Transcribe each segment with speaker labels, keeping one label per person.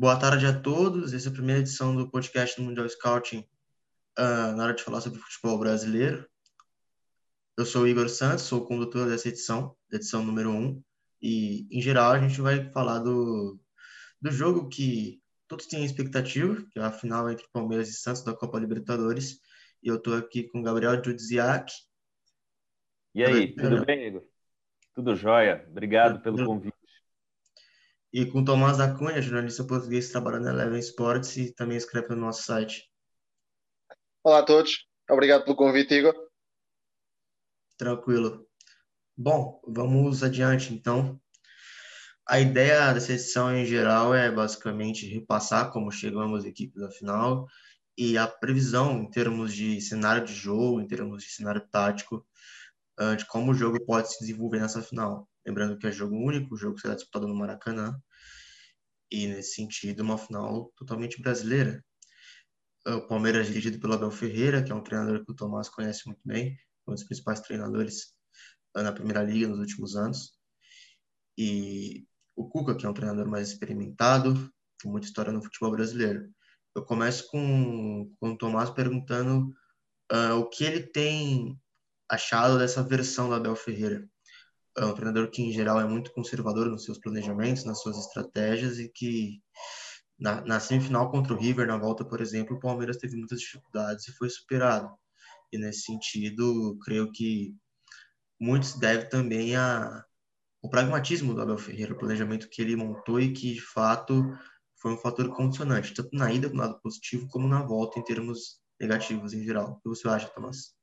Speaker 1: Boa tarde a todos. Essa é a primeira edição do podcast do Mundial Scouting uh, na hora de falar sobre futebol brasileiro. Eu sou o Igor Santos, sou o condutor dessa edição, edição número 1. E, em geral, a gente vai falar do, do jogo que todos têm expectativa, que é a final entre Palmeiras e Santos da Copa Libertadores. E eu estou aqui com o Gabriel Judziak.
Speaker 2: E aí, tudo bem, Igor? Tudo jóia. Obrigado pelo convite
Speaker 1: e com Tomás da Cunha, jornalista português que trabalha na Eleven Sports e também escreve no nosso site.
Speaker 3: Olá a todos, obrigado pelo convite, Igor.
Speaker 1: Tranquilo. Bom, vamos adiante então. A ideia dessa edição em geral é basicamente repassar como chegamos à equipe da final e a previsão em termos de cenário de jogo, em termos de cenário tático, de como o jogo pode se desenvolver nessa final. Lembrando que é jogo único, o jogo será disputado no Maracanã. E, nesse sentido, uma final totalmente brasileira. O Palmeiras dirigido pelo Abel Ferreira, que é um treinador que o Tomás conhece muito bem, um dos principais treinadores na Primeira Liga nos últimos anos. E o Cuca, que é um treinador mais experimentado, com muita história no futebol brasileiro. Eu começo com, com o Tomás perguntando uh, o que ele tem achado dessa versão do Abel Ferreira é um treinador que, em geral, é muito conservador nos seus planejamentos, nas suas estratégias e que na, na semifinal contra o River, na volta, por exemplo, o Palmeiras teve muitas dificuldades e foi superado. E, nesse sentido, creio que muito se deve também a, o pragmatismo do Abel Ferreira, o planejamento que ele montou e que, de fato, foi um fator condicionante, tanto na ida, do lado positivo, como na volta, em termos negativos em geral. O que você acha, Tomás?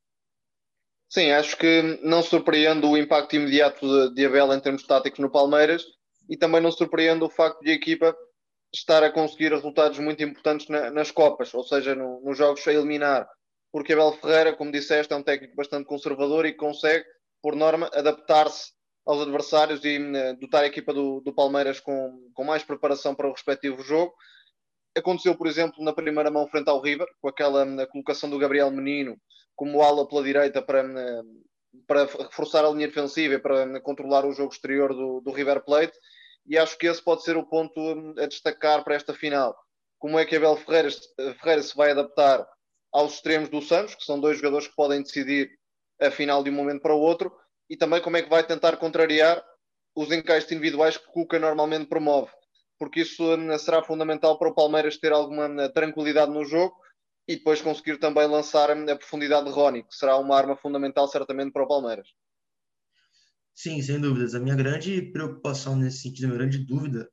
Speaker 3: Sim, acho que não surpreende o impacto imediato de, de Abel em termos táticos no Palmeiras e também não surpreende o facto de a equipa estar a conseguir resultados muito importantes na, nas Copas, ou seja, no, nos jogos a eliminar. Porque Abel Ferreira, como disseste, é um técnico bastante conservador e consegue, por norma, adaptar-se aos adversários e uh, dotar a equipa do, do Palmeiras com, com mais preparação para o respectivo jogo. Aconteceu, por exemplo, na primeira mão frente ao River, com aquela uh, colocação do Gabriel Menino como ala pela direita para, eh, para reforçar a linha defensiva e para eh, controlar o jogo exterior do, do River Plate. E acho que esse pode ser o ponto a destacar para esta final. Como é que Abel Ferreira, Ferreira se vai adaptar aos extremos do Santos, que são dois jogadores que podem decidir a final de um momento para o outro, e também como é que vai tentar contrariar os encaixes individuais que Cuca normalmente promove, porque isso será fundamental para o Palmeiras ter alguma tranquilidade no jogo e depois conseguir também lançar a profundidade de Rony, que será uma arma fundamental certamente para o Palmeiras.
Speaker 1: Sim, sem dúvidas. A minha grande preocupação nesse sentido, a minha grande dúvida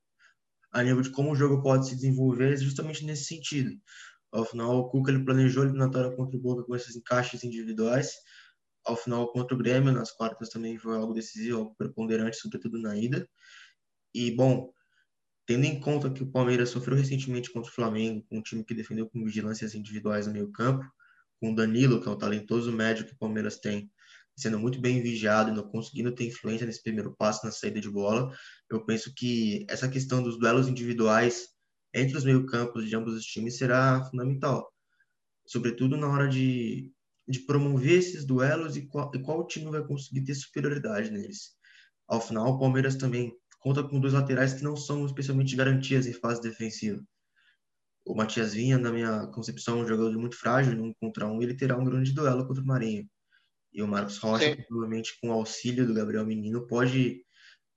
Speaker 1: a nível de como o jogo pode se desenvolver é justamente nesse sentido. Ao final, o Cuca ele planejou a eliminatória contra o Boca com esses encaixes individuais. Ao final, contra o Grêmio, nas quartas também foi algo decisivo, algo preponderante, sobretudo na ida. E, bom, Tendo em conta que o Palmeiras sofreu recentemente contra o Flamengo, um time que defendeu com vigilâncias individuais no meio campo, com o Danilo, que é um talentoso médio que o Palmeiras tem, sendo muito bem vigiado e não conseguindo ter influência nesse primeiro passo na saída de bola, eu penso que essa questão dos duelos individuais entre os meio-campos de ambos os times será fundamental, sobretudo na hora de, de promover esses duelos e qual, e qual time vai conseguir ter superioridade neles. Ao final, o Palmeiras também conta com dois laterais que não são especialmente garantias em fase defensiva. O Matias Vinha, na minha concepção, é um jogador muito frágil, um contra um, ele terá um grande duelo contra o Marinho. E o Marcos Rocha, provavelmente com o auxílio do Gabriel Menino, pode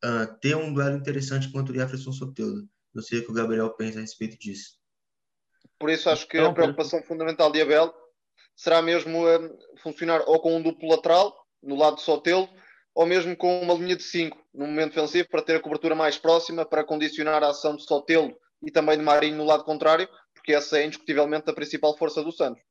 Speaker 1: uh, ter um duelo interessante contra o Jefferson Soteldo. Não sei o que o Gabriel pensa a respeito disso.
Speaker 3: Por isso acho que então, a preocupação fundamental de Abel será mesmo uh, funcionar ou com um duplo lateral, no lado de Soteldo, ou mesmo com uma linha de 5 no momento defensivo para ter a cobertura mais próxima, para condicionar a ação de Sotelo e também de Marinho no lado contrário, porque essa é indiscutivelmente a principal força do Santos.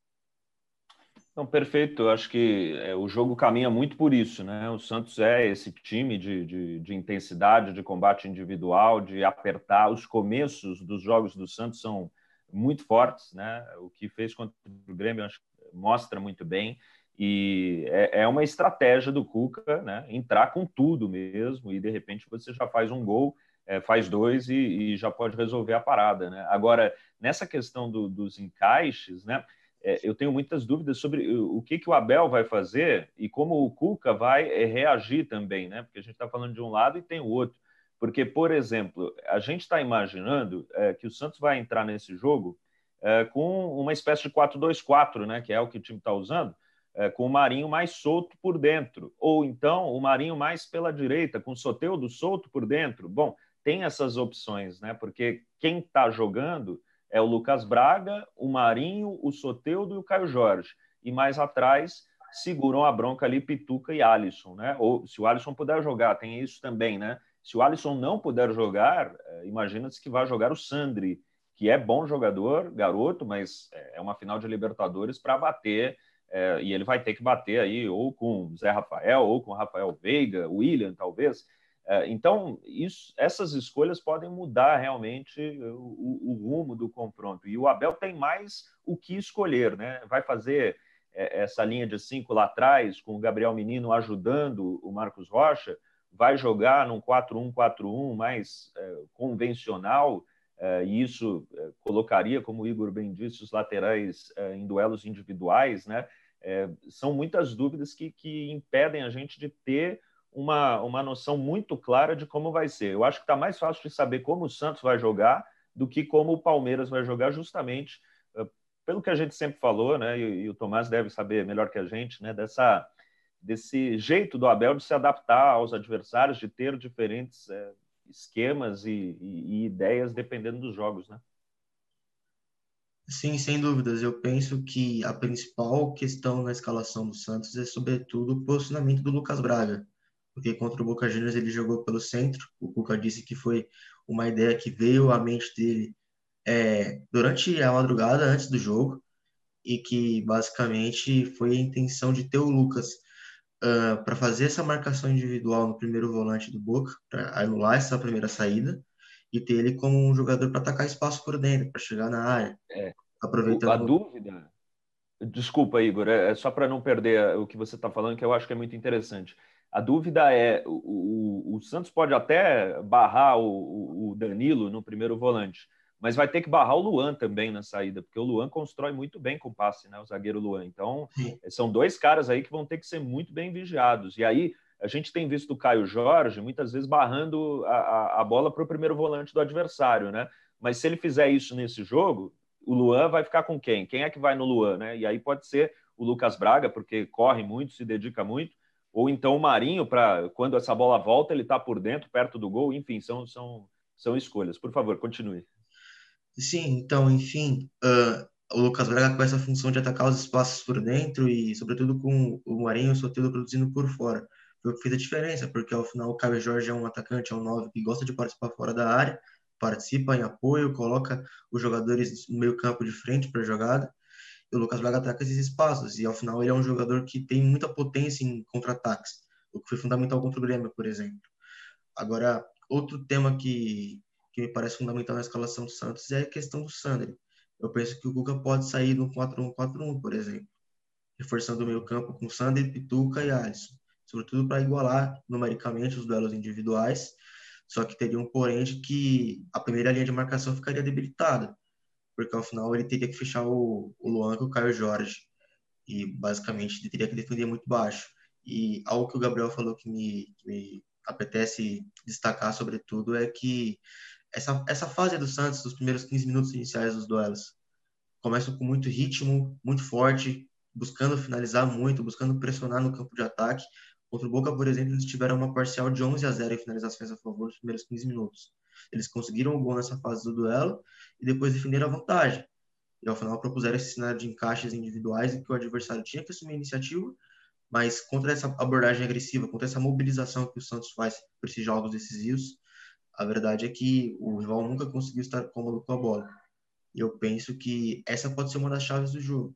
Speaker 2: Então, perfeito. Eu acho que é, o jogo caminha muito por isso, né? O Santos é esse time de, de, de, intensidade, de combate individual, de apertar. Os começos dos jogos do Santos são muito fortes, né? O que fez contra o Grêmio acho, mostra muito bem. E é, é, uma estratégia do Cuca, né? Entrar com tudo mesmo, e de repente você já faz um gol, é, faz dois e, e, já pode resolver a parada, né? Agora, nessa questão do, dos encaixes, né? É, eu tenho muitas dúvidas sobre o que, que o Abel vai fazer e como o Cuca vai é, reagir também, né? Porque a gente está falando de um lado e tem o outro. Porque, por exemplo, a gente está imaginando é, que o Santos vai entrar nesse jogo é, com uma espécie de 4-2-4, né, que é o que o time está usando, é, com o Marinho mais solto por dentro, ou então o Marinho mais pela direita, com o Soteudo solto por dentro. Bom, tem essas opções, né? Porque quem está jogando é o Lucas Braga, o Marinho, o Soteudo e o Caio Jorge. E mais atrás seguram a bronca ali Pituca e Alisson, né? Ou se o Alisson puder jogar, tem isso também, né? Se o Alisson não puder jogar, é, imagina-se que vai jogar o Sandri, que é bom jogador, garoto, mas é uma final de Libertadores para bater é, e ele vai ter que bater aí ou com Zé Rafael, ou com Rafael Veiga, William, talvez. É, então, isso, essas escolhas podem mudar realmente o, o, rumo do confronto. E o Abel tem mais o que escolher, né? Vai fazer é, essa linha de cinco lá atrás, com o Gabriel Menino ajudando o Marcos Rocha, vai jogar num 4-1-4-1 mais é, convencional, é, e isso é, colocaria, como o Igor bem disse, os laterais é, em duelos individuais, né? São muitas dúvidas que, que impedem a gente de ter uma, uma noção muito clara de como vai ser. Eu acho que está mais fácil de saber como o Santos vai jogar do que como o Palmeiras vai jogar, justamente pelo que a gente sempre falou, né? E, e o Tomás deve saber melhor que a gente, né? Dessa, desse jeito do Abel de se adaptar aos adversários, de ter diferentes é, esquemas e, e, e, ideias dependendo dos jogos, né?
Speaker 1: Sim, sem dúvidas. Eu penso que a principal questão na escalação do Santos é, sobretudo, o posicionamento do Lucas Braga, porque contra o Boca Juniors ele jogou pelo centro. O Cuca disse que foi uma ideia que veio à mente dele é, durante a madrugada, antes do jogo, e que basicamente foi a intenção de ter o Lucas uh, para fazer essa marcação individual no primeiro volante do Boca, para anular essa primeira saída, e ter ele como um jogador para atacar espaço por dentro, para chegar na área.
Speaker 2: É. Aproveitando. A dúvida. Desculpa, Igor, é, é só para não perder o que você está falando, que eu acho que é muito interessante. A dúvida é: o, o, o Santos pode até barrar o, o Danilo no primeiro volante, mas vai ter que barrar o Luan também na saída, porque o Luan constrói muito bem com passe, né? O zagueiro Luan. Então, Sim. são dois caras aí que vão ter que ser muito bem vigiados. E aí, a gente tem visto o Caio Jorge muitas vezes barrando a, a, bola para o primeiro volante do adversário, né? Mas se ele fizer isso nesse jogo, o Luan vai ficar com quem? Quem é que vai no Luan, né? E aí pode ser o Lucas Braga, porque corre muito, se dedica muito, ou então o Marinho, para quando essa bola volta, ele está por dentro, perto do gol, enfim, são, são, são escolhas. Por favor, continue.
Speaker 1: Sim, então, enfim, uh, o Lucas Braga com essa função de atacar os espaços por dentro e, sobretudo, com o Marinho e o Soteldo produzindo por fora. Que fez a diferença, porque ao final o Caio Jorge é um atacante, é um 9 que gosta de participar fora da área, participa em apoio, coloca os jogadores no meio campo de frente para a jogada, e o Lucas Braga ataca esses espaços, e ao final ele é um jogador que tem muita potência em contra-ataques, o que foi fundamental contra o Grêmio, por exemplo. Agora, outro tema que que me parece fundamental na escalação do Santos é a questão do Sandri. Eu penso que o Guga pode sair no 4-1-4-1, por exemplo, reforçando o meio campo com Sandri, Pituca e Alisson, sobretudo para igualar numericamente os duelos individuais, só que teria um porém de que a primeira linha de marcação ficaria debilitada, porque ao final ele teria que fechar o, o Luan com o Caio Jorge, e basicamente ele teria que defender muito baixo. E algo que o Gabriel falou que me, que me apetece destacar, sobretudo, é que essa, essa fase do Santos, dos primeiros 15 minutos iniciais dos duelos, começam com muito ritmo, muito forte, buscando finalizar muito, buscando pressionar no campo de ataque. Contra o Boca, por exemplo, eles tiveram uma parcial de 11 a 0 em finalizações a favor nos primeiros 15 minutos. Eles conseguiram o gol nessa fase do duelo e depois defenderam a vantagem. E ao final propuseram esse cenário de encaixes individuais em que o adversário tinha que assumir a iniciativa, mas contra essa abordagem agressiva, contra essa mobilização que o Santos faz para esses jogos decisivos, a verdade é que o rival nunca conseguiu estar cômodo com a bola. E eu penso que essa pode ser uma das chaves do jogo.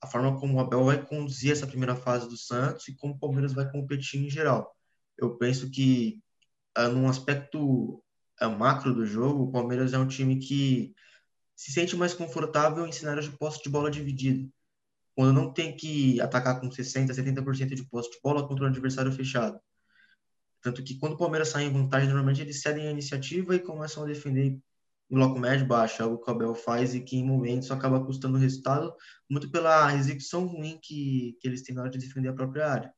Speaker 1: A forma como o Abel vai conduzir essa primeira fase do Santos e como o Palmeiras vai competir em geral. Eu penso que, uh, num aspecto uh, macro do jogo, o Palmeiras é um time que se sente mais confortável em cenários de posse de bola dividida. Quando não tem que atacar com 60%, 70% de posse de bola contra um adversário fechado. Tanto que quando o Palmeiras sai em vantagem, normalmente eles cedem a iniciativa e começam a defender em bloco médio baixo, algo que o Abel faz e que em momentos acaba custando o resultado, muito pela execução ruim que, que eles têm na hora de defender a própria área.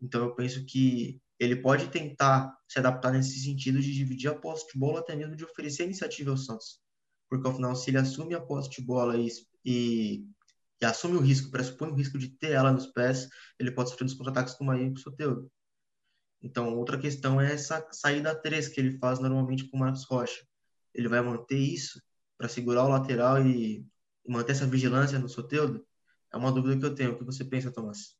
Speaker 1: Então eu penso que ele pode tentar se adaptar nesse sentido de dividir a posse de bola, até mesmo de oferecer iniciativa ao Santos. Porque, ao final, se ele assume a posse de bola e, e, e assume o risco, pressupõe o risco de ter ela nos pés, ele pode sofrer dos contra-ataques com o Marinho e com o Soteldo. Então, outra questão é essa saída 3 que ele faz normalmente com o Marcos Rocha. Ele vai manter isso para segurar o lateral e manter essa vigilância no Soteldo? É uma dúvida que eu tenho. O que você pensa, Tomás?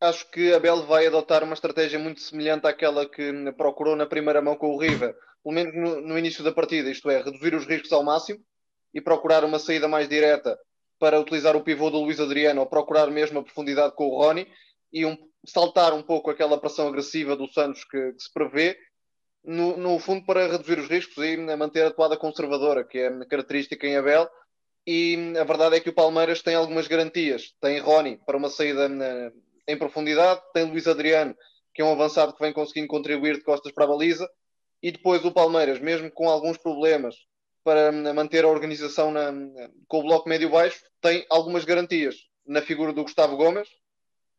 Speaker 3: Acho que Abel vai adotar uma estratégia muito semelhante àquela que procurou na primeira mão com o River, pelo menos no, no início da partida, isto é, reduzir os riscos ao máximo e procurar uma saída mais direta para utilizar o pivô do Luís Adriano ou procurar mesmo a profundidade com o Rony e um, saltar um pouco aquela pressão agressiva do Santos que, que se prevê, no, no, fundo para reduzir os riscos e manter a atuada conservadora, que é característica em Abel. E a verdade é que o Palmeiras tem algumas garantias. Tem Rony para uma saída na, em profundidade, tem Luís Adriano, que é um avançado que vem conseguindo contribuir de costas para a baliza, e depois o Palmeiras, mesmo com alguns problemas para manter a organização na, com o bloco médio-baixo, tem algumas garantias na figura do Gustavo Gomes,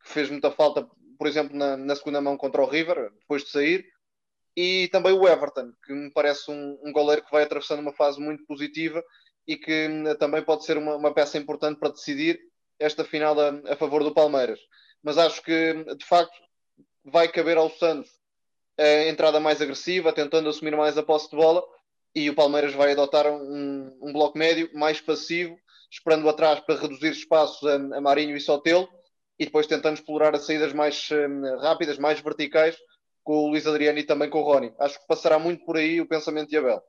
Speaker 3: que fez muita falta, por exemplo, na, na, segunda mão contra o River, depois de sair, e também o Everton, que me parece um, um goleiro que vai atravessando uma fase muito positiva e que hum, também pode ser uma, uma peça importante para decidir esta final a, a, favor do Palmeiras. Mas acho que, de facto, vai caber ao Santos a entrada mais agressiva, tentando assumir mais a posse de bola, e o Palmeiras vai adotar um, um bloco médio mais passivo, esperando atrás para reduzir espaços a, a Marinho e Sotelo, e depois tentando explorar as saídas mais um, rápidas, mais verticais, com o Luís Adriano e também com o Rony. Acho que passará muito por aí o pensamento de Abel.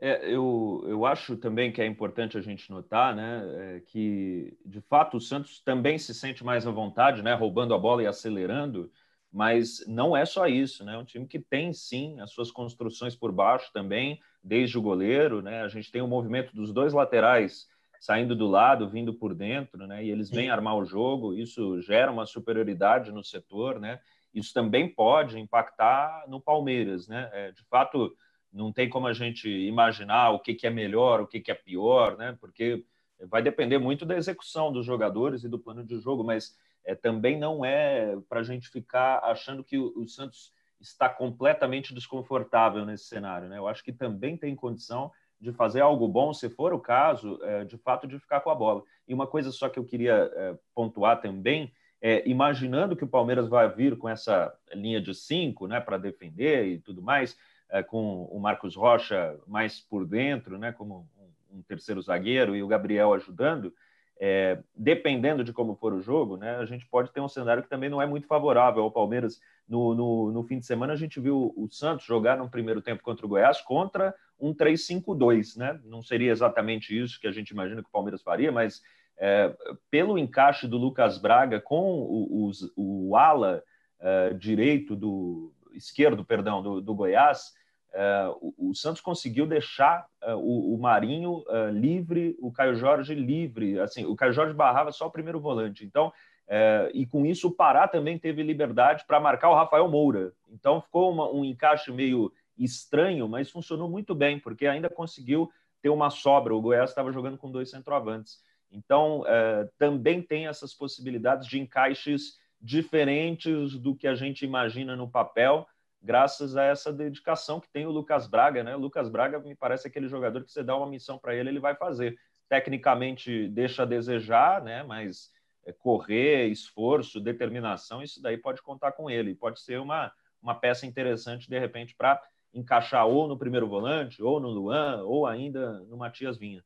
Speaker 2: É, eu, eu acho também que é importante a gente notar né, é, que, de fato, o Santos também se sente mais à vontade, né, roubando a bola e acelerando, mas não é só isso. Né, é um time que tem, sim, as suas construções por baixo também, desde o goleiro. Né, a gente tem o movimento dos dois laterais saindo do lado, vindo por dentro, né? E eles vêm armar o jogo, isso gera uma superioridade no setor, né? Isso também pode impactar no Palmeiras, né? É, de fato, não tem como a gente imaginar o que, que é melhor, o que, que é pior, né? Porque vai depender muito da execução dos jogadores e do plano de jogo, mas é, também não é para a gente ficar achando que o, o Santos está completamente desconfortável nesse cenário, né? Eu acho que também tem condição de fazer algo bom, se for o caso, é, de fato, de ficar com a bola. E uma coisa só que eu queria é, pontuar também, é, imaginando que o Palmeiras vai vir com essa linha de cinco, né, para defender e tudo mais, é, com o Marcos Rocha mais por dentro, né, como um, um terceiro zagueiro e o Gabriel ajudando, é, dependendo de como for o jogo, né, a gente pode ter um cenário que também não é muito favorável ao Palmeiras. No, no, no fim de semana, a gente viu o Santos jogar no primeiro tempo contra o Goiás contra um 3-5-2, né? Não seria exatamente isso que a gente imagina que o Palmeiras faria, mas é, pelo encaixe do Lucas Braga com o, o, o ala é, direito do esquerdo, perdão, do, do Goiás, é, o, o, Santos conseguiu deixar é, o, Marinho é, livre, o Caio Jorge livre. Assim, o Caio Jorge barrava só o primeiro volante. Então, é, e com isso o Pará também teve liberdade para marcar o Rafael Moura. Então ficou uma, um encaixe meio estranho, mas funcionou muito bem, porque ainda conseguiu ter uma sobra. O Goiás estava jogando com dois centroavantes. Então, é, também tem essas possibilidades de encaixes diferentes do que a gente imagina no papel, graças a essa dedicação que tem o Lucas Braga. Né? O Lucas Braga me parece aquele jogador que você dá uma missão para ele, ele vai fazer. Tecnicamente deixa a desejar, né? mas é, correr, esforço, determinação, isso daí pode contar com ele. Pode ser uma, uma peça interessante, de repente, para encaixar ou no primeiro volante, ou no Luan, ou ainda no Matias Vinha.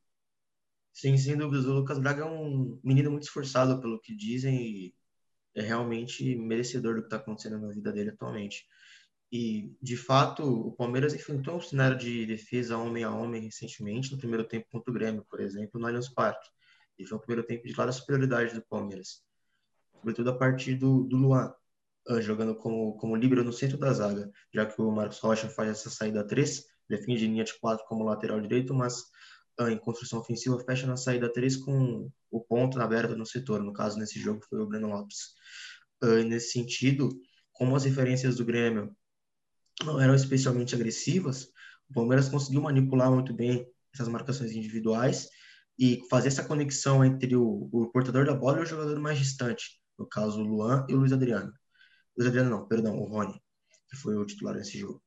Speaker 1: Sim, sem dúvidas. O Lucas Braga é um menino muito esforçado pelo que dizem e é realmente merecedor do que está acontecendo na vida dele atualmente. E, de fato, o Palmeiras enfrentou um cenário de defesa homem a homem recentemente, no primeiro tempo contra o Grêmio, por exemplo, no Allianz Parque. E foi o primeiro tempo de clara superioridade do Palmeiras. Sobretudo a partir do, do Luan, uh, jogando como, como líbero no centro da zaga, já que o Marcos Rocha faz essa saída 3, defende linha de 4 como lateral direito, mas em construção ofensiva fecha na saída 3 com o ponto aberto no setor. No caso, nesse jogo foi o Breno Lopes. Uh, nesse sentido, como as referências do Grêmio não eram especialmente agressivas, o Palmeiras conseguiu manipular muito bem essas marcações individuais e fazer essa conexão entre o, o portador da bola e o jogador mais distante, no caso o Luan e o Luiz Adriano. Luiz Adriano não, perdão, o Rony, que foi o titular nesse jogo.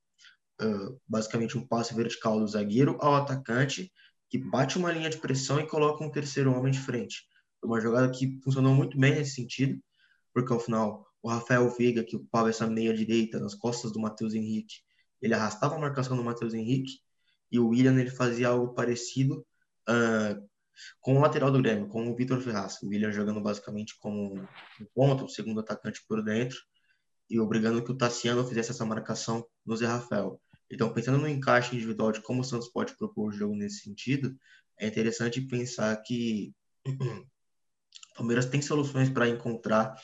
Speaker 1: Uh, basicamente um passe vertical do zagueiro ao atacante, que bate uma linha de pressão e coloca um terceiro homem de frente. Foi uma jogada que funcionou muito bem nesse sentido, porque ao final o Rafael Veiga, que ocupava essa meia direita nas costas do Matheus Henrique, ele arrastava a marcação do Matheus Henrique e o William ele fazia algo parecido uh, com o lateral do Grêmio, com o Vitor Ferraz. O William jogando basicamente como um ponto, o segundo atacante por dentro, e obrigando que o Tassiano fizesse essa marcação no Zé Rafael. Então, pensando no encaixe individual de como o Santos pode propor o jogo nesse sentido, é interessante pensar que o Palmeiras tem soluções para encontrar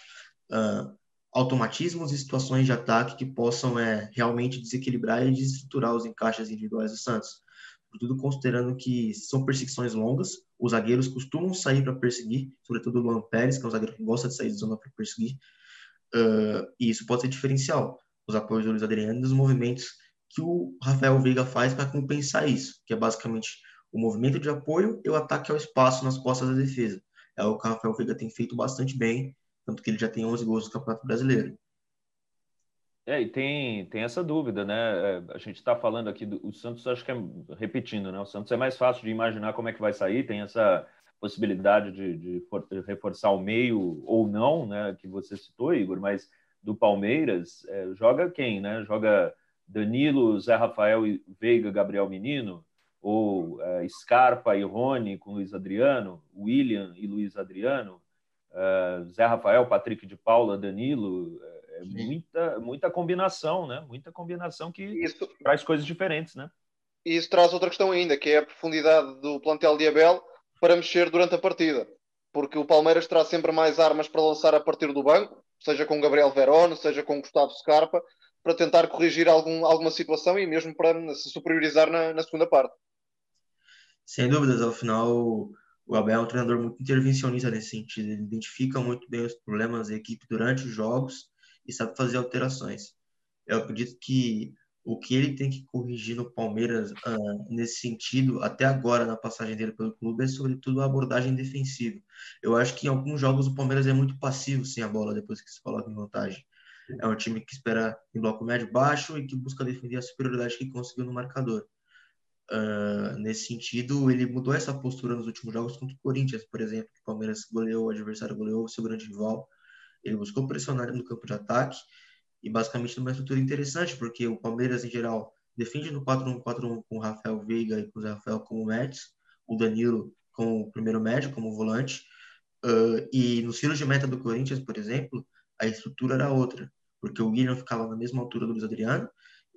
Speaker 1: uh, automatismos e situações de ataque que possam é, realmente desequilibrar e desestruturar os encaixes individuais do Santos. Tudo considerando que são perseguições longas, os zagueiros costumam sair para perseguir, sobretudo o Luan Pérez, que é um zagueiro que gosta de sair de zona para perseguir, uh, e isso pode ser diferencial. Os apoios do Luiz Adriano e os movimentos que o Rafael Veiga faz para compensar isso, que é basicamente o movimento de apoio e o ataque ao espaço nas costas da defesa. É o que o Rafael Veiga tem feito bastante bem tanto que ele já tem 11 gols no Campeonato Brasileiro.
Speaker 2: É, e tem, tem essa dúvida, né? É, a gente está falando aqui do Santos, acho que é repetindo, né? O Santos é mais fácil de imaginar como é que vai sair, tem essa possibilidade de, de, de reforçar o meio ou não, né? Que você citou, Igor, mas do Palmeiras, é, joga quem, né? Joga Danilo, Zé Rafael e Veiga, Gabriel Menino, ou é, Scarpa e Rony com Luiz Adriano, William e Luiz Adriano, uh, Zé Rafael, Patrick de Paula, Danilo, é, é muita, muita combinação, né? Muita combinação que isso, traz coisas diferentes, né?
Speaker 3: E isso traz outra questão ainda, que é a profundidade do plantel de Abel para mexer durante a partida. Porque o Palmeiras terá sempre mais armas para lançar a partir do banco, seja com Gabriel Verón, seja com Gustavo Scarpa, para tentar corrigir algum, alguma situação e mesmo para se superiorizar na, na segunda parte.
Speaker 1: Sem dúvidas, ao final o Abel é um treinador muito intervencionista nesse sentido. Ele identifica muito bem os problemas da equipe durante os jogos e sabe fazer alterações. Eu acredito que o que ele tem que corrigir no Palmeiras uh, nesse sentido, até agora na passagem dele pelo clube, é sobretudo a abordagem defensiva. Eu acho que em alguns jogos o Palmeiras é muito passivo sem a bola depois que se coloca em vantagem. É um time que espera em bloco médio baixo e que busca defender a superioridade que conseguiu no marcador. Uh, nesse sentido, ele mudou essa postura nos últimos jogos contra o Corinthians, por exemplo, que o Palmeiras goleou, o adversário goleou o seu grande rival. Ele buscou pressionar no campo de ataque e basicamente numa estrutura interessante, porque o Palmeiras, em geral, defende no 4-1-4-1 com o Rafael Veiga e com o Rafael como médios, o Danilo com o primeiro médio, como volante. Uh, e nos tiros de meta do Corinthians, por exemplo, a estrutura era outra, porque o William ficava na mesma altura do Luiz Adriano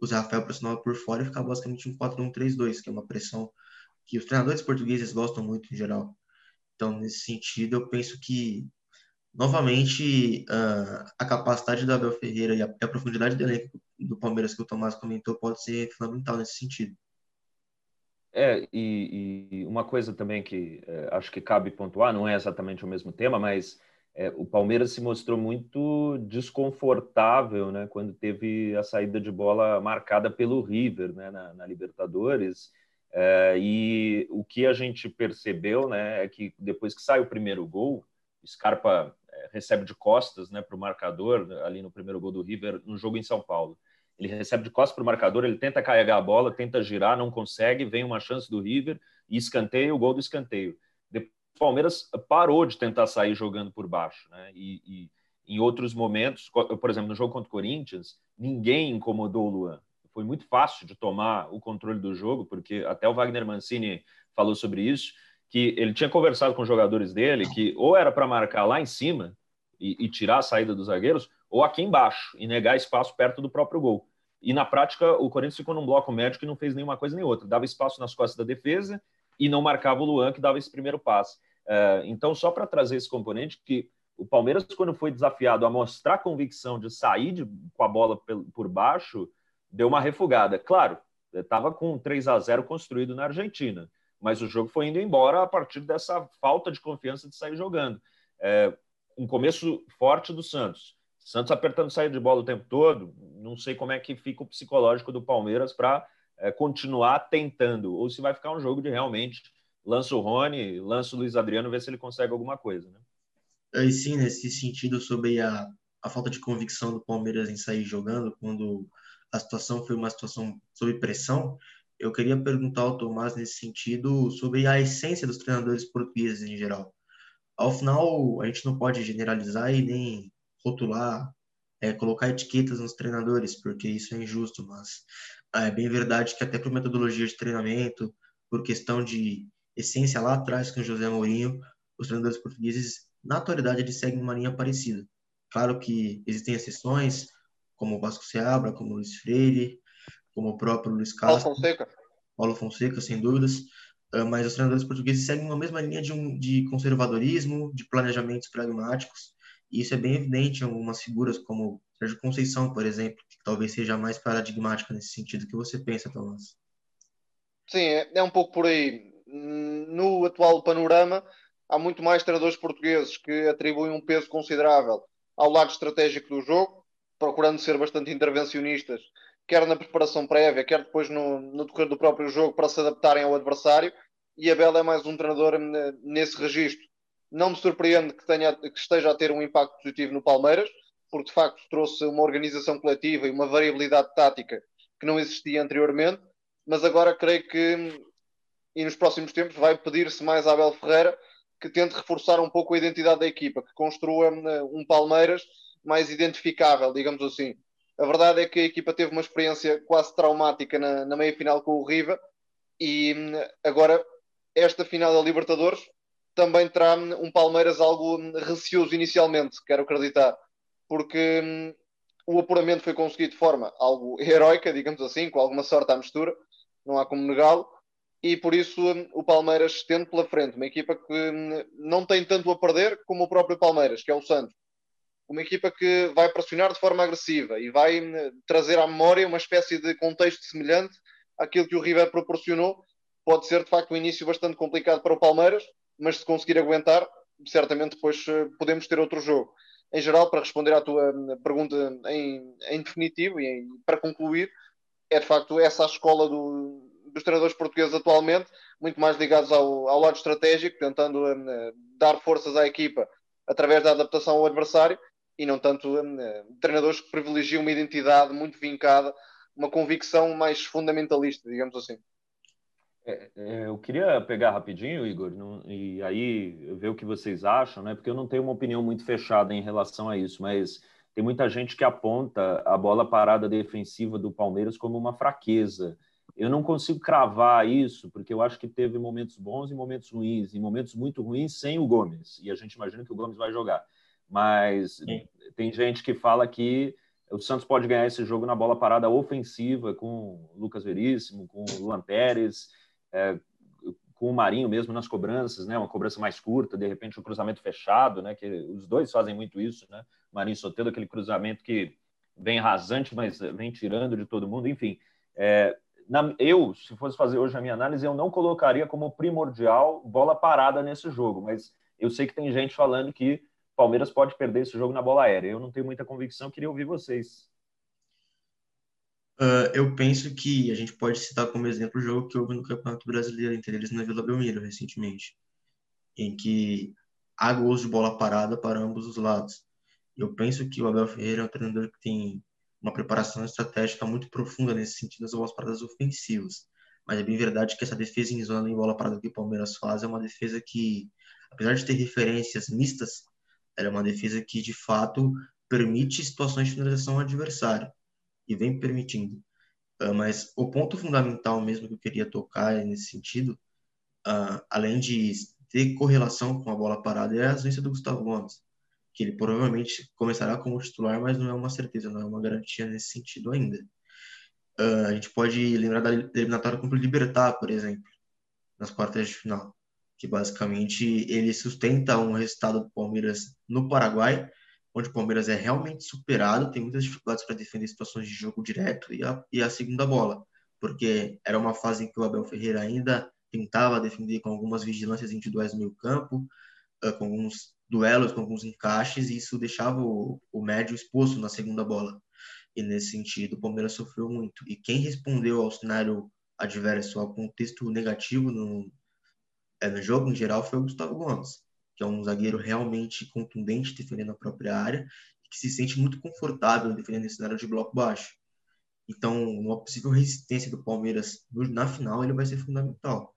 Speaker 1: o Zé Rafael pressionava por fora e ficava basicamente um 4-1-3-2, que é uma pressão que os treinadores portugueses gostam muito em geral. Então, nesse sentido, eu penso que, novamente, uh, a capacidade do Abel Ferreira e a, a, profundidade do elenco do Palmeiras que o Tomás comentou pode ser fundamental nesse sentido.
Speaker 2: É, e, e uma coisa também que é, acho que cabe pontuar, não é exatamente o mesmo tema, mas é, o Palmeiras se mostrou muito desconfortável né, quando teve a saída de bola marcada pelo River né, na, na Libertadores. É, e o que a gente percebeu né, é que depois que sai o primeiro gol, Scarpa é, recebe de costas né, para o marcador, ali no primeiro gol do River, no jogo em São Paulo. Ele recebe de costas para o marcador, ele tenta carregar a bola, tenta girar, não consegue, vem uma chance do River e escanteio, o gol do escanteio. Palmeiras parou de tentar sair jogando por baixo, né? E, e, em outros momentos, por exemplo, no jogo contra o Corinthians, ninguém incomodou o Luan. Foi muito fácil de tomar o controle do jogo, porque até o Wagner Mancini falou sobre isso, que ele tinha conversado com os jogadores dele que ou era para marcar lá em cima e, e tirar a saída dos zagueiros, ou aqui embaixo e negar espaço perto do próprio gol. E na prática, o Corinthians ficou num bloco médio que não fez nenhuma coisa nem outra. Dava espaço nas costas da defesa e não marcava o Luan, que dava esse primeiro passe. É, então, só para trazer esse componente, que o Palmeiras, quando foi desafiado a mostrar convicção de sair de, com a bola por baixo, deu uma refugada. Claro, estava com 3 a 0 construído na Argentina, mas o jogo foi indo embora a partir dessa falta de confiança de sair jogando. É, um começo forte do Santos. Santos apertando saída de bola o tempo todo, não sei como é que fica o psicológico do Palmeiras para é, continuar tentando, ou se vai ficar um jogo de realmente lança o Rony, lança o Luiz Adriano, ver se ele consegue alguma coisa, né?
Speaker 1: E sim, nesse sentido, sobre a, a falta de convicção do Palmeiras em sair jogando quando a situação foi uma situação sob pressão, eu queria perguntar ao Tomás nesse sentido sobre a essência dos treinadores portugueses em geral. Ao final, a gente não pode generalizar e nem rotular, é, colocar etiquetas nos treinadores, porque isso é injusto, mas é bem verdade que até por metodologia de treinamento, por questão de essência lá atrás com o José Mourinho, os treinadores portugueses, na atualidade, eles seguem uma linha parecida. Claro que existem exceções, como o Vasco Seabra, como o Luiz Freire, como o próprio Luiz Castro.
Speaker 3: Paulo Fonseca.
Speaker 1: Paulo Fonseca, sem dúvidas. Ah, mas os treinadores portugueses seguem uma mesma linha de, um, de conservadorismo, de planejamentos pragmáticos, e isso é bem evidente em algumas figuras como Sérgio Conceição, por exemplo, talvez seja mais paradigmática nesse sentido. Que você pensa, Tomás?
Speaker 3: Sim, é, é um pouco por aí. No atual panorama, há muito mais treinadores portugueses que atribuem um peso considerável ao lado estratégico do jogo, procurando ser bastante intervencionistas, quer na preparação prévia, quer depois no, no decorrer do próprio jogo, para se adaptarem ao adversário. E Abel é mais um treinador nesse registro. Não me surpreende que, tenha, que esteja a ter um impacto positivo no Palmeiras, porque de facto trouxe uma organização coletiva e uma variabilidade tática que não existia anteriormente. Mas agora creio que, e nos próximos tempos, vai pedir-se mais a Abel Ferreira que tente reforçar um pouco a identidade da equipa, que construa eh, um Palmeiras mais identificável, digamos assim. A verdade é que a equipa teve uma experiência quase traumática na, na meia-final com o Riva e hum, agora esta final da Libertadores também terá hum, um Palmeiras algo receoso inicialmente, quero acreditar, porque hum, o apuramento foi conseguido de forma algo heroica, digamos assim, com alguma sorte à mistura, não há como negá-lo, e por isso hum, o Palmeiras estende pela frente, uma equipa que hum, não tem tanto a perder como o próprio Palmeiras, que é o Santos. Uma equipa que vai pressionar de forma agressiva e vai hum, trazer à memória uma espécie de contexto semelhante àquilo que o River proporcionou. Pode ser de facto um início bastante complicado para o Palmeiras, mas se conseguir aguentar, certamente depois eh, podemos ter outro jogo. Em geral, para responder à tua pergunta em, em definitivo e em, para concluir, é de facto essa a escola do, dos treinadores portugueses atualmente, muito mais ligados ao, ao lado estratégico, tentando uh, dar forças à equipa através da adaptação ao adversário e não tanto uh, treinadores que privilegiam uma identidade muito vincada, uma convicção mais fundamentalista, digamos assim.
Speaker 2: É, é, eu queria pegar rapidinho, Igor, não, e aí ver o que vocês acham, né? Porque eu não tenho uma opinião muito fechada em relação a isso, mas tem muita gente que aponta a bola parada defensiva do Palmeiras como uma fraqueza. Eu não consigo cravar isso, porque eu acho que teve momentos bons e momentos ruins, e momentos muito ruins sem o Gomes. E a gente imagina que o Gomes vai jogar. Mas Sim. tem gente que fala que o Santos pode ganhar esse jogo na bola parada ofensiva, com o Lucas Veríssimo, com o Luan Pérez, é, com o Marinho mesmo nas cobranças, né? Uma cobrança mais curta, de repente um cruzamento fechado, né? Que os dois fazem muito isso, né? Marinho Soteldo, aquele cruzamento que vem rasante, mas vem tirando de todo mundo, enfim. É, na, eu, se fosse fazer hoje a minha análise, eu não colocaria como primordial bola parada nesse jogo, mas eu sei que tem gente falando que Palmeiras pode perder esse jogo na bola aérea. Eu não tenho muita convicção, queria ouvir vocês.
Speaker 1: Uh, eu penso que a gente pode citar como exemplo o jogo que houve no Campeonato Brasileiro entre eles na Vila Belmiro recentemente, em que há gols de bola parada para ambos os lados. Eu penso que o Abel Ferreira é um treinador que tem uma preparação estratégica muito profunda nesse sentido das bolas paradas ofensivas. Mas é bem verdade que essa defesa em zona em bola parada que o Palmeiras faz é uma defesa que, apesar de ter referências mistas, ela é uma defesa que de fato permite situações de finalização ao adversário e vem permitindo. Uh, mas o ponto fundamental mesmo que eu queria tocar é nesse sentido, uh, além de ter correlação com a bola parada, é a ausência do Gustavo Gomes que ele provavelmente começará como titular, mas não é uma certeza, não é uma garantia nesse sentido ainda. Uh, a gente pode lembrar da eliminatória contra o Libertar, por exemplo, nas quartas de final, que basicamente ele sustenta um resultado do Palmeiras no Paraguai, onde o Palmeiras é realmente superado, tem muitas dificuldades para defender situações de jogo direto e a, e a segunda bola, porque era uma fase em que o Abel Ferreira ainda tentava defender com algumas vigilâncias individuais no meio campo, uh, com alguns duelos com alguns encaixes e isso deixava o, o médio exposto na segunda bola. E nesse sentido, o Palmeiras sofreu muito. E quem respondeu ao cenário adverso, ao contexto negativo no, é, no jogo em geral, foi o Gustavo Gomes, é um zagueiro realmente contundente defendendo a própria área, que se sente muito confortável defendendo esse cenário de bloco baixo. Então, uma possível resistência do Palmeiras na final ele vai ser fundamental.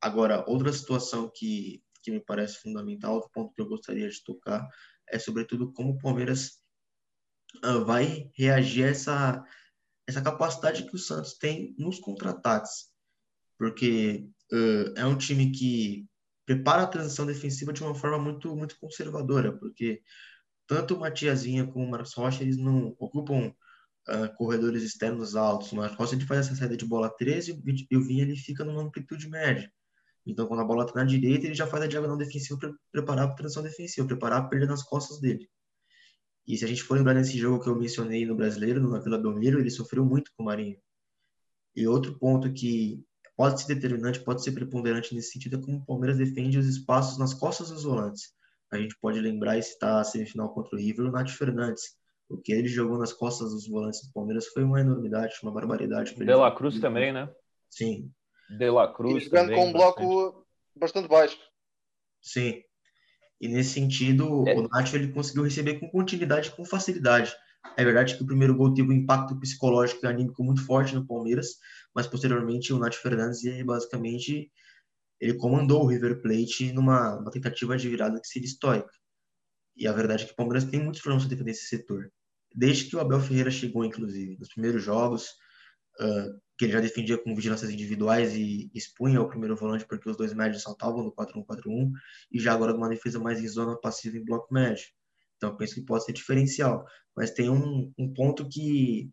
Speaker 1: Agora, outra situação que, que me parece fundamental, o ponto que eu gostaria de tocar, é sobretudo como o Palmeiras uh, vai reagir a essa, essa capacidade que o Santos tem nos contra-ataques. Porque uh, é um time que prepara a transição defensiva de uma forma muito, muito conservadora, porque tanto o Matiazinha como o Marcos Rocha, eles não ocupam uh, corredores externos altos. O Marcos Rocha ele faz essa saída de bola 13 e o Vinha ele fica numa amplitude média. Então, quando a bola está na direita, ele já faz a diagonal defensiva para preparar a transição defensiva, preparar a perda nas costas dele. E se a gente for lembrar desse jogo que eu mencionei no Brasileiro, no Vila Belmiro, ele sofreu muito com o Marinho. E outro ponto que pode ser determinante, pode ser preponderante nesse sentido, é como o Palmeiras defende os espaços nas costas dos volantes. A gente pode lembrar e citar a semifinal contra o River, o Nath Fernandes. O que ele jogou nas costas dos volantes do Palmeiras foi uma enormidade, uma barbaridade.
Speaker 2: De La Cruz também, né?
Speaker 1: Sim.
Speaker 2: De La Cruz.
Speaker 3: E jogando com um bloco bastante baixo.
Speaker 1: Sim. E nesse sentido, é. o Nath ele conseguiu receber com continuidade e com facilidade. É verdade que o primeiro gol teve um impacto psicológico e anímico muito forte no Palmeiras, mas posteriormente o Nath Fernandes basicamente ele comandou o River Plate numa tentativa de virada que seria histórica. E a verdade é que o Palmeiras tem muitos problemas para defender esse setor. Desde que o Abel Ferreira chegou, inclusive, nos primeiros jogos, uh, que ele já defendia com vigilâncias individuais e expunha o primeiro volante porque os dois médios saltavam no 4-1-4-1, e já agora numa defesa mais em zona passiva em bloco médio. Então, penso que pode ser diferencial. Mas tem um, um ponto que,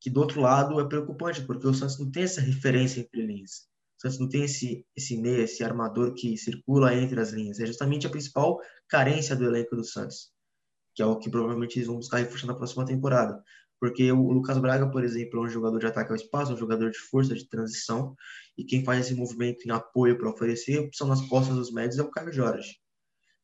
Speaker 1: que, do outro lado, é preocupante, porque o Santos não tem essa referência entre linhas. O Santos não tem esse, esse meia, esse armador que circula entre as linhas. É justamente a principal carência do elenco do Santos, que é o que provavelmente eles vão buscar reforçar na próxima temporada. Porque o Lucas Braga, por exemplo, é um jogador de ataque ao espaço, um jogador de força, de transição, e quem faz esse movimento em apoio para oferecer são nas costas dos médios é o Caio Jorge.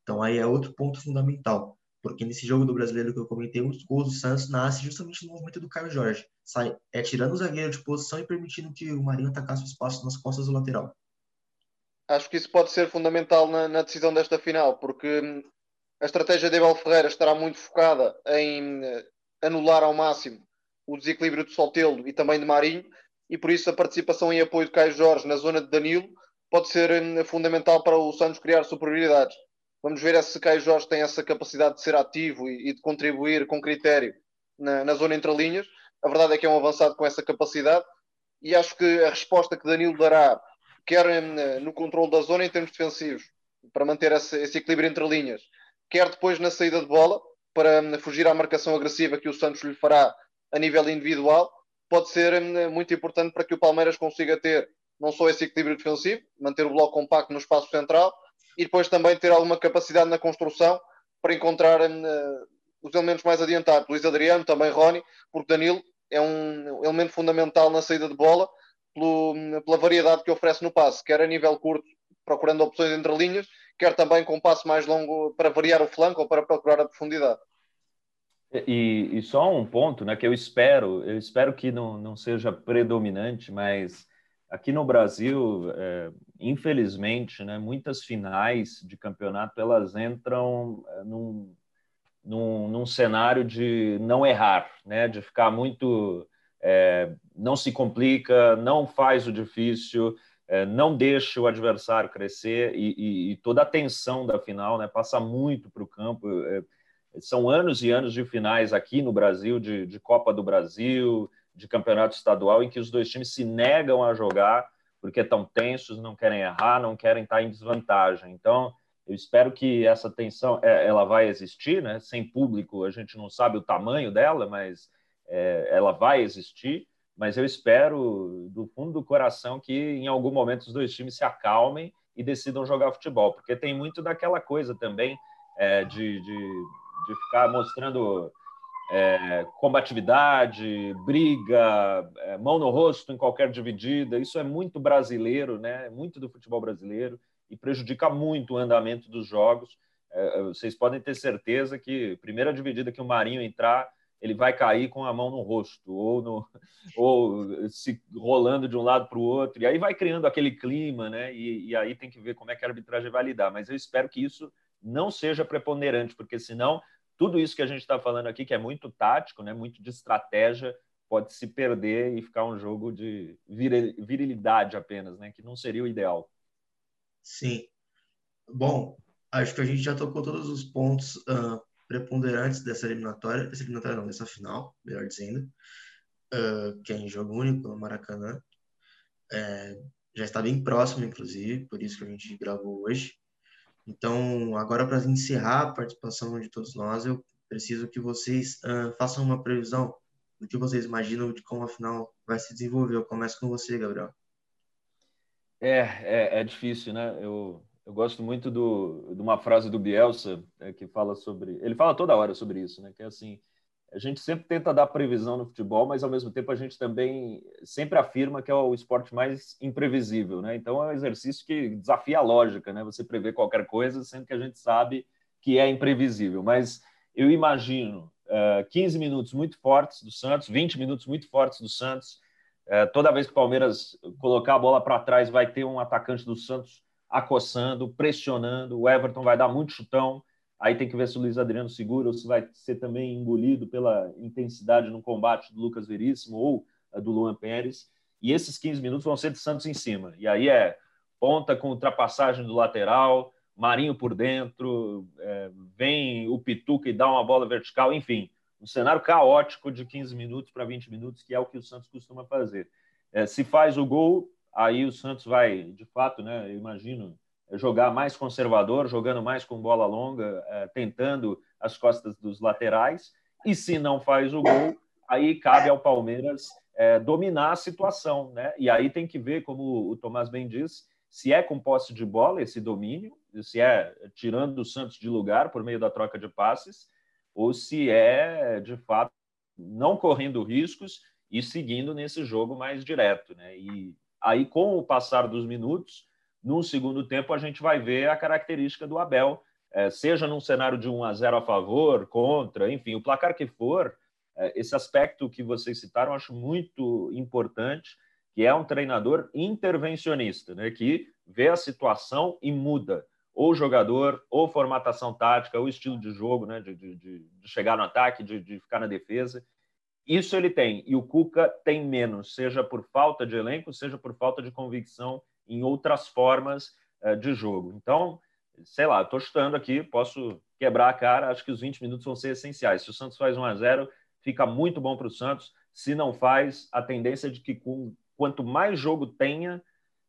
Speaker 1: Então aí é outro ponto fundamental porque nesse jogo do brasileiro que eu comentei, dos gols do Santos nasce justamente no movimento do Caio Jorge. Sai, é tirando o zagueiro de posição e permitindo que o Marinho atacasse o espaço nas costas do lateral.
Speaker 3: Acho que isso pode ser fundamental na, na decisão desta final, porque hum, a estratégia de Abel Ferreira estará muito focada em eh, anular ao máximo o desequilíbrio de Sotelo e também de Marinho, e por isso a participação em apoio de Caio Jorge na zona de Danilo pode ser hum, fundamental para o Santos criar superioridades. Vamos ver se Caio Jorge tem essa capacidade de ser ativo e, e de contribuir com critério na, na, zona entre linhas. A verdade é que é um avançado com essa capacidade e acho que a resposta que Danilo dará, quer hum, no controle da zona em termos defensivos, para manter esse, esse equilíbrio entre linhas, quer depois na saída de bola, para hum, fugir à marcação agressiva que o Santos lhe fará a nível individual, pode ser hum, muito importante para que o Palmeiras consiga ter não só esse equilíbrio defensivo, manter o bloco compacto no espaço central, e depois também ter alguma capacidade na construção para encontrar uh, os elementos mais adiantados. Luís Adriano, também Rony, porque Danilo é um elemento fundamental na saída de bola pelo, pela variedade que oferece no passe, quer a nível curto, procurando opções entre linhas, quer também com um passe mais longo para variar o flanco ou para procurar a profundidade.
Speaker 2: E, e, só um ponto, né, que eu espero, eu espero que não, não seja predominante, mas aqui no Brasil, é, infelizmente, né, muitas finais de campeonato elas entram é, num, num, num cenário de não errar, né, de ficar muito é, não se complica, não faz o difícil, é, não deixa o adversário crescer e, e, e, toda a tensão da final né, passa muito para o campo. É, são anos e anos de finais aqui no Brasil, de, de Copa do Brasil, de campeonato estadual em que os dois times se negam a jogar porque estão tensos, não querem errar, não querem estar em desvantagem. Então, eu espero que essa tensão é, ela vai existir, né? Sem público, a gente não sabe o tamanho dela, mas é, ela vai existir. Mas eu espero, do fundo do coração, que em algum momento os dois times se acalmem e decidam jogar futebol, porque tem muito daquela coisa também é, de, de, de ficar mostrando é, combatividade, briga, é, mão no rosto em qualquer dividida. Isso é muito brasileiro, né? muito do futebol brasileiro e prejudica muito o andamento dos jogos. É, vocês podem ter certeza que primeira dividida que o Marinho entrar, ele vai cair com a mão no rosto ou, no, ou se rolando de um lado para o outro. E aí vai criando aquele clima, né? E, e aí tem que ver como é que a arbitragem vai lidar. Mas eu espero que isso não seja preponderante, porque senão tudo isso que a gente está falando aqui, que é muito tático, né, muito de estratégia, pode se perder e ficar um jogo de virilidade apenas, né, que não seria o ideal.
Speaker 1: Sim. Bom, acho que a gente já tocou todos os pontos uh, preponderantes dessa eliminatória, dessa eliminatória não, dessa final, melhor dizendo, uh, que é em jogo único no Maracanã. É, já está bem próximo, inclusive, por isso que a gente gravou hoje. Então, agora para encerrar a participação de todos nós, eu preciso que vocês uh, façam uma previsão do que vocês imaginam de como a final vai se desenvolver. Eu começo com você, Gabriel.
Speaker 2: É, é, é difícil, né? Eu, eu gosto muito do, de uma frase do Bielsa é, que fala sobre. Ele fala toda hora sobre isso, né? Que é assim: a gente sempre tenta dar previsão no futebol, mas ao mesmo tempo a gente também sempre afirma que é o esporte mais imprevisível, né? Então é um exercício que desafia a lógica, né? Você prever qualquer coisa, sendo que a gente sabe que é imprevisível. Mas eu imagino uh, eh, 15 minutos muito fortes do Santos, 20 minutos muito fortes do Santos. Uh, toda vez que o Palmeiras colocar a bola para trás, vai ter um atacante do Santos acossando, pressionando. O Everton vai dar muito chutão. Aí tem que ver se o Luiz Adriano segura ou se vai ser também engolido pela intensidade no combate do Lucas Veríssimo ou do Luan Pérez. E esses 15 minutos vão ser de Santos em cima. E aí é ponta com ultrapassagem do lateral, Marinho por dentro, é, vem o Pituca e dá uma bola vertical, enfim, um cenário caótico de 15 minutos para 20 minutos, que é o que o Santos costuma fazer. É, se faz o gol, aí o Santos vai, de fato, né, eu imagino, jogar mais conservador, jogando mais com bola longa, é, tentando as costas dos laterais. E se não faz o gol, aí cabe ao Palmeiras é, dominar a situação, né? E aí tem que ver, como o Tomás bem disse, se é com posse de bola esse domínio, se é tirando o Santos de lugar por meio da troca de passes, ou se é de fato não correndo riscos e seguindo nesse jogo mais direto, né? E aí com o passar dos minutos no segundo tempo, a gente vai ver a característica do Abel, é, seja num cenário de 1 a 0 a favor, contra, enfim, o placar que for, é, esse aspecto que vocês citaram, acho muito importante, que é um treinador intervencionista, né, que vê a situação e muda ou jogador, ou formatação tática, ou estilo de jogo, né, de, de, de chegar no ataque, de, de ficar na defesa. Isso ele tem, e o Cuca tem menos, seja por falta de elenco, seja por falta de convicção em outras formas uh, de jogo. Então, sei lá, estou chutando aqui, posso quebrar a cara, acho que os 20 minutos vão ser essenciais. Se o Santos faz 1 a 0 fica muito bom para o Santos. Se não faz, a tendência é de que com, quanto mais jogo tenha,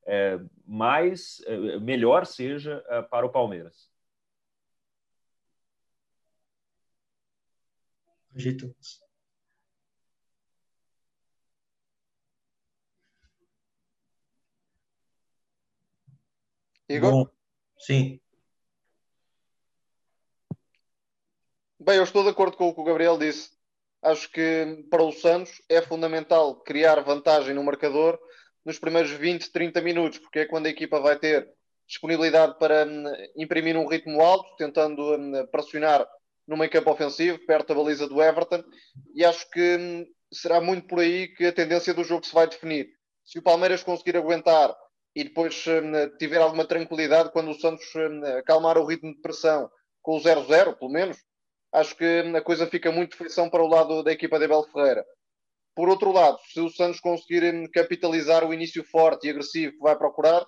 Speaker 2: é, mais é, melhor seja é, para o Palmeiras.
Speaker 1: Ajeitamos.
Speaker 3: Igor? Bom,
Speaker 1: sim.
Speaker 3: Bem, eu estou de acordo com o que o Gabriel disse. Acho que para o Santos é fundamental criar vantagem no marcador nos primeiros 20, 30 minutos, porque é quando a equipa vai ter disponibilidade para hum, imprimir um ritmo alto, tentando hum, pressionar no meio campo ofensivo, perto da baliza do Everton, e acho que hum, será muito por aí que a tendência do jogo se vai definir. Se o Palmeiras conseguir aguentar e depois hum, tiver alguma tranquilidade quando o Santos hum, acalmar o ritmo de pressão com o 0-0, pelo menos, acho que hum, a coisa fica muito feição para o lado da equipa de Abel Ferreira. Por outro lado, se o Santos conseguir capitalizar o início forte e agressivo que vai procurar,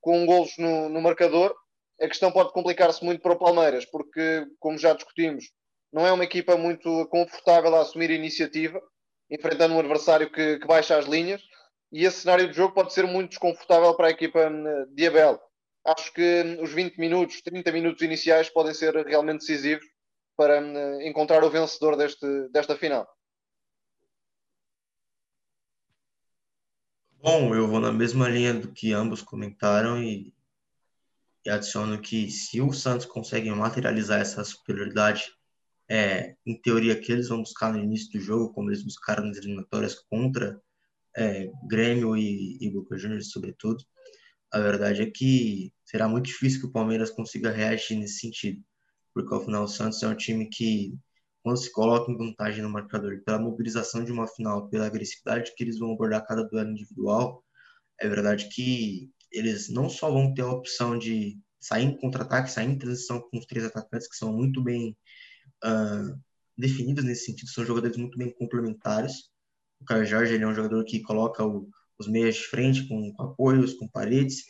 Speaker 3: com golos no, no marcador, a questão pode complicar-se muito para o Palmeiras, porque, como já discutimos, não é uma equipa muito confortável a assumir a iniciativa, enfrentando um adversário que, que baixa as linhas e esse cenário de jogo pode ser muito desconfortável para a equipa hum, de Abel. Acho que hum, os 20 minutos, 30 minutos iniciais podem ser realmente decisivos para hum, encontrar o vencedor deste, desta final.
Speaker 1: Bom, eu vou na mesma linha do que ambos comentaram e, e adiciono que se o Santos consegue materializar essa superioridade, é, em teoria que eles vão buscar no início do jogo, como eles buscaram nas eliminatórias contra é, Grêmio e, e Boca Juniors, sobretudo, a verdade é que será muito difícil que o Palmeiras consiga reagir nesse sentido, porque ao final o Santos é um time que, quando se coloca em vantagem no marcador, pela mobilização de uma final, pela agressividade que eles vão abordar cada duelo individual, é verdade que eles não só vão ter a opção de sair em contra-ataque, sair em transição com os três atacantes que são muito bem uh, definidos nesse sentido, são jogadores muito bem complementares. O Caio Jorge ele é um jogador que coloca o, os meias de frente com, com, apoios, com paredes,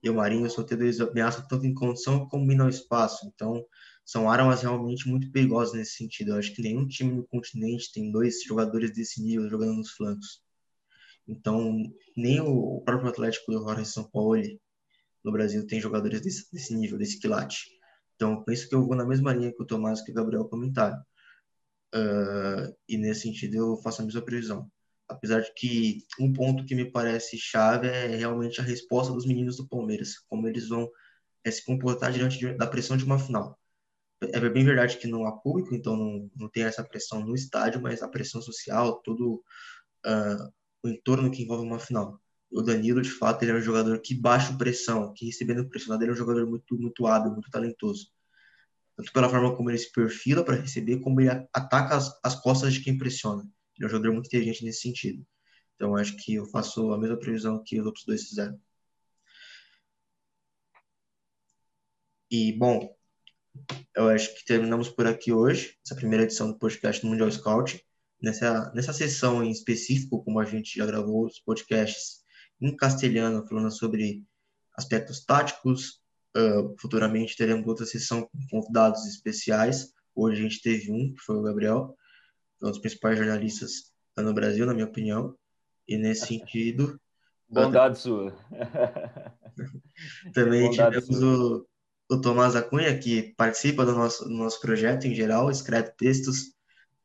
Speaker 1: e o Marinho são eles ameaçam tanto em condição como no espaço. Então, são armas realmente muito perigosas nesse sentido. Eu acho que nenhum time no continente tem dois jogadores desse nível jogando nos flancos. Então, nem o próprio Atlético do Jorge São Paulo no Brasil tem jogadores desse, desse nível, desse quilate. Então, isso que eu vou na mesma linha que o Tomás e o Gabriel comentaram. Uh, e nesse sentido eu faço a mesma previsão. Apesar de que um ponto que me parece chave é realmente a resposta dos meninos do Palmeiras, como eles vão é, se comportar diante de, da pressão de uma final. É bem verdade que não há público, então não, não tem essa pressão no estádio, mas a pressão social, todo uh, o entorno que envolve uma final. O Danilo, de fato, ele é um jogador que baixa pressão, que recebendo pressionado, ele é um jogador muito, muito hábil, muito talentoso. Tanto pela forma como ele se perfila para receber, como ele ataca as, as costas de quem pressiona. Ele é um jogador muito inteligente nesse sentido. Então, acho que eu faço a mesma previsão que os outros dois fizeram. E, bom, eu acho que terminamos por aqui hoje, essa primeira edição do podcast do Mundial Scout. Nessa, nessa sessão em específico, como a gente já gravou os podcasts em castelhano, falando sobre aspectos táticos, uh, futuramente teremos outra sessão com convidados especiais. Hoje a gente teve um, que foi o Gabriel, um dos principais jornalistas no Brasil, na minha opinião. E nesse sentido.
Speaker 2: Bondade sua.
Speaker 1: Também Bondade tivemos sua. o o Tomás Acunha, que participa do nosso, do nosso projeto em geral, escreve textos,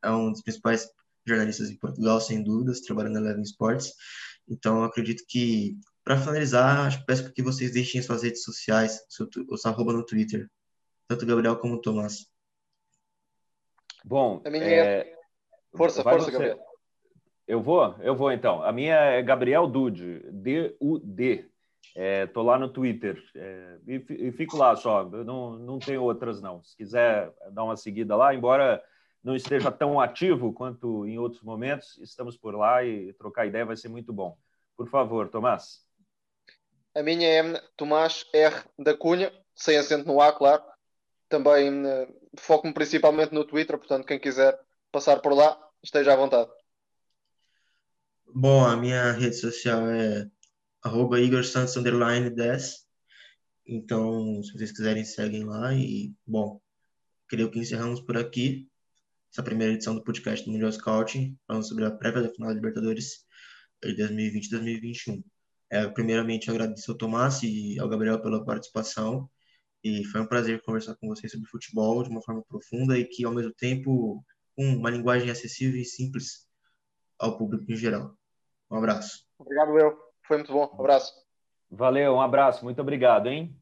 Speaker 1: é um dos principais jornalistas em Portugal, sem dúvidas, trabalhando na Eleven Sports. Então, eu acredito que, para finalizar, peço que vocês deixem suas redes sociais, seu, o arroba no Twitter, tanto o Gabriel como o Tomás.
Speaker 2: Bom, é...
Speaker 3: força, força, você... Gabriel.
Speaker 2: Eu vou? Eu vou então. A minha é Gabriel Dude, D-U-D. Estou é, lá no Twitter é, e, e, fico lá só. Eu não, não tenho outras, não. Se quiser dar uma seguida lá, embora não esteja tão ativo quanto em outros momentos, estamos por lá e trocar ideia vai ser muito bom. Por favor, Tomás.
Speaker 3: A minha é Tomás R. da Cunha, sem acento no A, claro. Também uh, foco-me principalmente no Twitter, portanto, quem quiser passar por lá, esteja à vontade.
Speaker 1: Bom, a minha rede social é arroba Igor Santos underline 10. Então, se vocês quiserem, seguem lá. E, bom, creio que encerramos por aqui essa primeira edição do podcast do Mundial Scouting, falando sobre a prévia da final da Libertadores de 2020 2021. É, primeiramente, agradeço ao Tomás e ao Gabriel pela participação. E foi um prazer conversar com vocês sobre futebol de uma forma profunda e que, ao mesmo tempo, com uma linguagem acessível e simples ao público em geral. Um abraço.
Speaker 3: Obrigado, eu. Foi muito bom. Um abraço.
Speaker 2: Valeu, um abraço. Muito obrigado, hein?